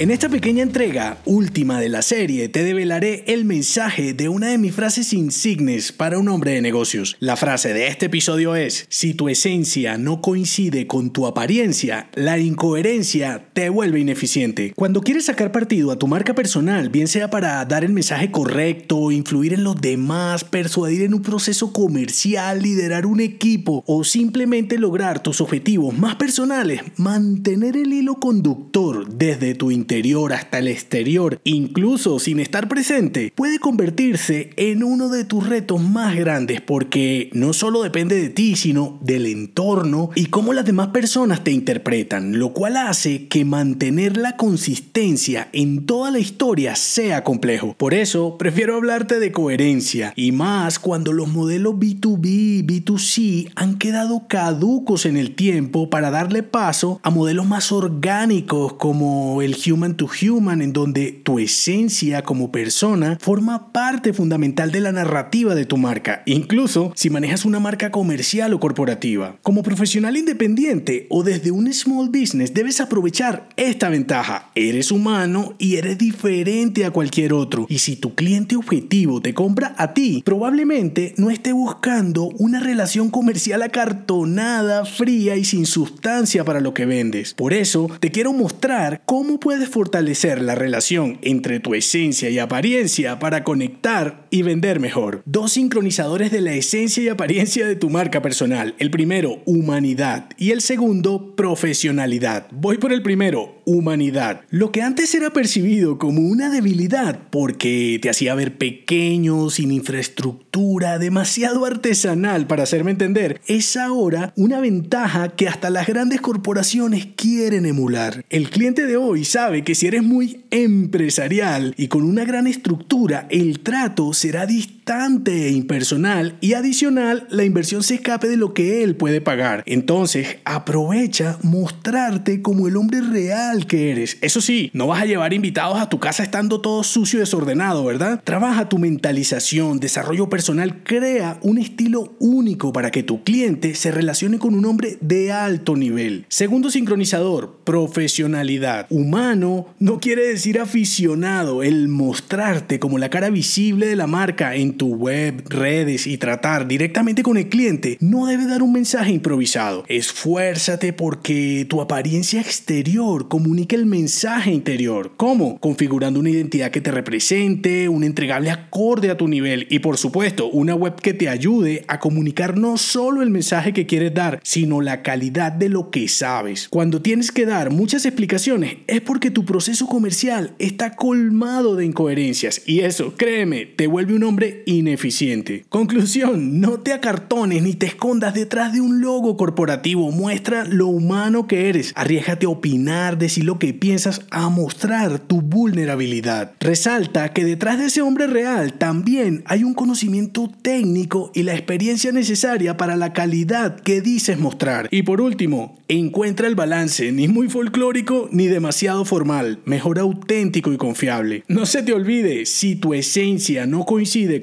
En esta pequeña entrega, última de la serie, te develaré el mensaje de una de mis frases insignes para un hombre de negocios. La frase de este episodio es, si tu esencia no coincide con tu apariencia, la incoherencia te vuelve ineficiente. Cuando quieres sacar partido a tu marca personal, bien sea para dar el mensaje correcto, influir en los demás, persuadir en un proceso comercial, liderar un equipo o simplemente lograr tus objetivos más personales, mantener el hilo conductor desde tu interior interior hasta el exterior, incluso sin estar presente, puede convertirse en uno de tus retos más grandes porque no solo depende de ti, sino del entorno y cómo las demás personas te interpretan, lo cual hace que mantener la consistencia en toda la historia sea complejo. Por eso, prefiero hablarte de coherencia y más cuando los modelos B2B, B2C han quedado caducos en el tiempo para darle paso a modelos más orgánicos como el Human human to human, en donde tu esencia como persona forma parte fundamental de la narrativa de tu marca, incluso si manejas una marca comercial o corporativa. Como profesional independiente o desde un small business debes aprovechar esta ventaja. Eres humano y eres diferente a cualquier otro. Y si tu cliente objetivo te compra a ti, probablemente no esté buscando una relación comercial acartonada, fría y sin sustancia para lo que vendes. Por eso te quiero mostrar cómo puedes fortalecer la relación entre tu esencia y apariencia para conectar y vender mejor. Dos sincronizadores de la esencia y apariencia de tu marca personal. El primero, humanidad. Y el segundo, profesionalidad. Voy por el primero, humanidad. Lo que antes era percibido como una debilidad porque te hacía ver pequeño, sin infraestructura, demasiado artesanal para hacerme entender, es ahora una ventaja que hasta las grandes corporaciones quieren emular. El cliente de hoy sabe que si eres muy empresarial y con una gran estructura, el trato será distante e impersonal y adicional, la inversión se escape de lo que él puede pagar. Entonces, aprovecha mostrarte como el hombre real que eres. Eso sí, no vas a llevar invitados a tu casa estando todo sucio y desordenado, ¿verdad? Trabaja tu mentalización, desarrollo personal, crea un estilo único para que tu cliente se relacione con un hombre de alto nivel. Segundo sincronizador, profesionalidad. Humano no quiere decir aficionado. El mostrarte como la cara visible de la marca en tu web, redes y tratar directamente con el cliente no debe dar un mensaje improvisado. Esfuérzate porque tu apariencia exterior comunique el mensaje interior. ¿Cómo? Configurando una identidad que te represente, un entregable acorde a tu nivel y por supuesto una web que te ayude a comunicar no solo el mensaje que quieres dar, sino la calidad de lo que sabes. Cuando tienes que dar muchas explicaciones es porque tu proceso comercial está colmado de incoherencias y eso, créeme, te vuelve un hombre ineficiente. Conclusión, no te acartones ni te escondas detrás de un logo corporativo, muestra lo humano que eres, arriesgate a opinar, decir lo que piensas, a mostrar tu vulnerabilidad. Resalta que detrás de ese hombre real también hay un conocimiento técnico y la experiencia necesaria para la calidad que dices mostrar. Y por último, encuentra el balance, ni muy folclórico ni demasiado formal mejor auténtico y confiable. No se te olvide, si tu esencia no coincide